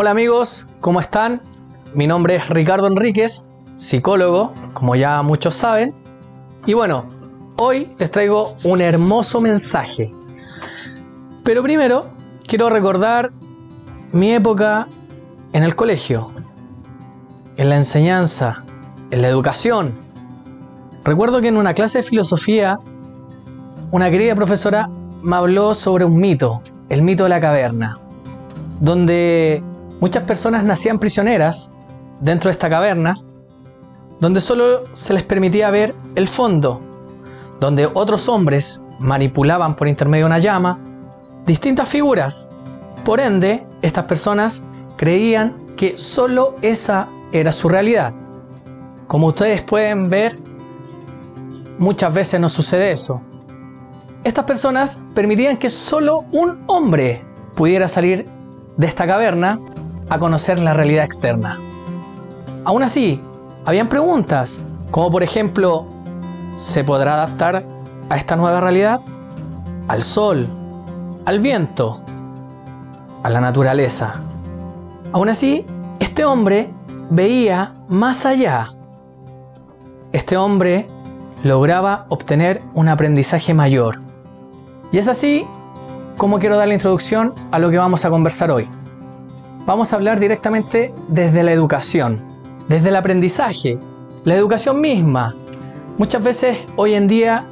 Hola amigos, ¿cómo están? Mi nombre es Ricardo Enríquez, psicólogo, como ya muchos saben. Y bueno, hoy les traigo un hermoso mensaje. Pero primero, quiero recordar mi época en el colegio, en la enseñanza, en la educación. Recuerdo que en una clase de filosofía, una querida profesora me habló sobre un mito, el mito de la caverna, donde muchas personas nacían prisioneras dentro de esta caverna, donde solo se les permitía ver el fondo, donde otros hombres manipulaban por intermedio de una llama distintas figuras. Por ende, estas personas creían que solo esa era su realidad. Como ustedes pueden ver, muchas veces no sucede eso. Estas personas permitían que solo un hombre pudiera salir de esta caverna a conocer la realidad externa. Aún así, habían preguntas, como por ejemplo, ¿se podrá adaptar a esta nueva realidad? Al sol, al viento, a la naturaleza. Aún así, este hombre veía más allá. Este hombre lograba obtener un aprendizaje mayor. Y es así como quiero dar la introducción a lo que vamos a conversar hoy. Vamos a hablar directamente desde la educación, desde el aprendizaje, la educación misma. Muchas veces hoy en día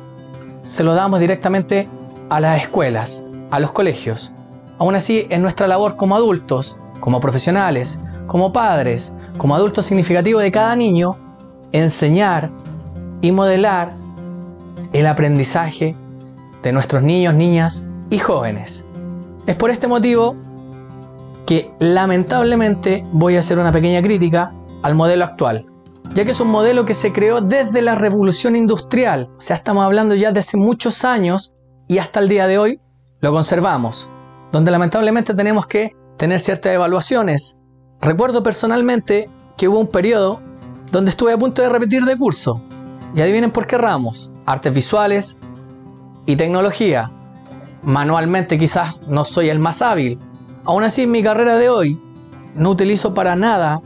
se lo damos directamente a las escuelas, a los colegios. Aún así, en nuestra labor como adultos, como profesionales, como padres, como adultos significativos de cada niño, enseñar y modelar el aprendizaje de nuestros niños, niñas y jóvenes. Es por este motivo que lamentablemente voy a hacer una pequeña crítica al modelo actual, ya que es un modelo que se creó desde la revolución industrial, o sea, estamos hablando ya de hace muchos años y hasta el día de hoy lo conservamos, donde lamentablemente tenemos que tener ciertas evaluaciones. Recuerdo personalmente que hubo un periodo donde estuve a punto de repetir de curso, y adivinen por qué ramos, artes visuales y tecnología. Manualmente quizás no soy el más hábil. Aún así en mi carrera de hoy no utilizo para nada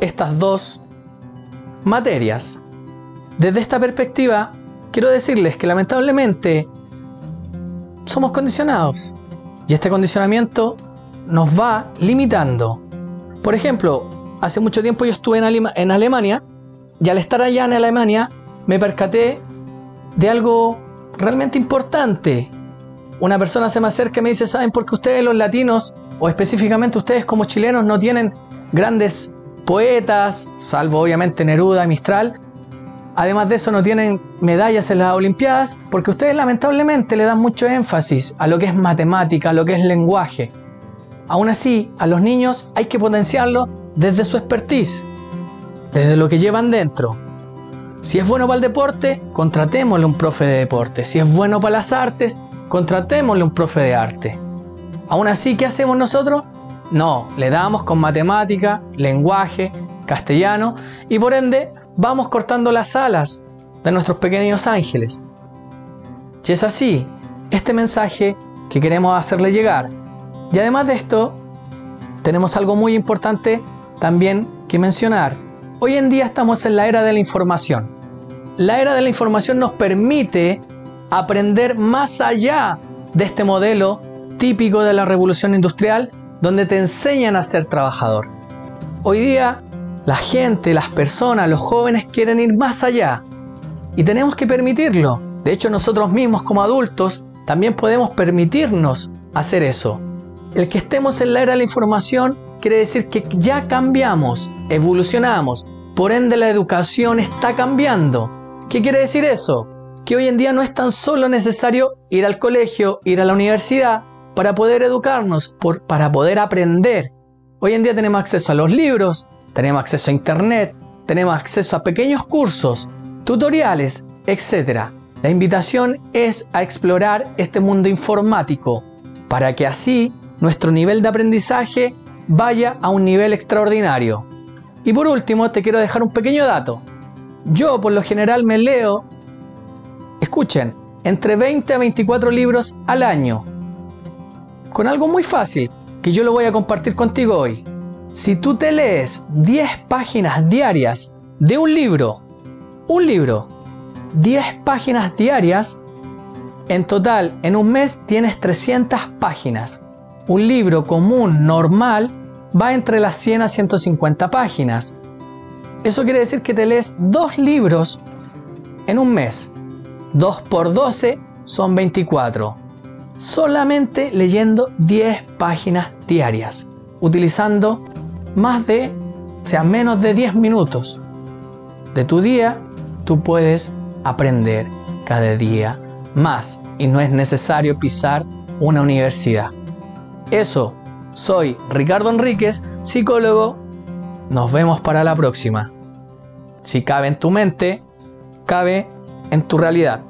estas dos materias. Desde esta perspectiva, quiero decirles que lamentablemente somos condicionados y este condicionamiento nos va limitando. Por ejemplo, hace mucho tiempo yo estuve en, en Alemania y al estar allá en Alemania me percaté de algo realmente importante. Una persona se me acerca y me dice, ¿saben por qué ustedes los latinos, o específicamente ustedes como chilenos, no tienen grandes poetas, salvo obviamente Neruda y Mistral? Además de eso no tienen medallas en las Olimpiadas porque ustedes lamentablemente le dan mucho énfasis a lo que es matemática, a lo que es lenguaje. Aún así, a los niños hay que potenciarlo desde su expertise, desde lo que llevan dentro. Si es bueno para el deporte, contratémosle un profe de deporte. Si es bueno para las artes, contratémosle un profe de arte. Aún así, ¿qué hacemos nosotros? No, le damos con matemática, lenguaje, castellano y por ende vamos cortando las alas de nuestros pequeños ángeles. Y es así, este mensaje que queremos hacerle llegar. Y además de esto, tenemos algo muy importante también que mencionar. Hoy en día estamos en la era de la información. La era de la información nos permite aprender más allá de este modelo típico de la revolución industrial donde te enseñan a ser trabajador. Hoy día la gente, las personas, los jóvenes quieren ir más allá y tenemos que permitirlo. De hecho nosotros mismos como adultos también podemos permitirnos hacer eso. El que estemos en la era de la información quiere decir que ya cambiamos, evolucionamos, por ende la educación está cambiando. ¿Qué quiere decir eso? Que hoy en día no es tan solo necesario ir al colegio, ir a la universidad para poder educarnos, para poder aprender. Hoy en día tenemos acceso a los libros, tenemos acceso a internet, tenemos acceso a pequeños cursos, tutoriales, etc. La invitación es a explorar este mundo informático para que así nuestro nivel de aprendizaje vaya a un nivel extraordinario. Y por último, te quiero dejar un pequeño dato. Yo por lo general me leo, escuchen, entre 20 a 24 libros al año. Con algo muy fácil, que yo lo voy a compartir contigo hoy. Si tú te lees 10 páginas diarias de un libro, un libro, 10 páginas diarias, en total en un mes tienes 300 páginas. Un libro común, normal, va entre las 100 a 150 páginas. Eso quiere decir que te lees dos libros en un mes. 2 por 12 son 24. Solamente leyendo 10 páginas diarias, utilizando más de, o sea, menos de 10 minutos de tu día, tú puedes aprender cada día más y no es necesario pisar una universidad. Eso, soy Ricardo Enríquez, psicólogo. Nos vemos para la próxima. Si cabe en tu mente, cabe en tu realidad.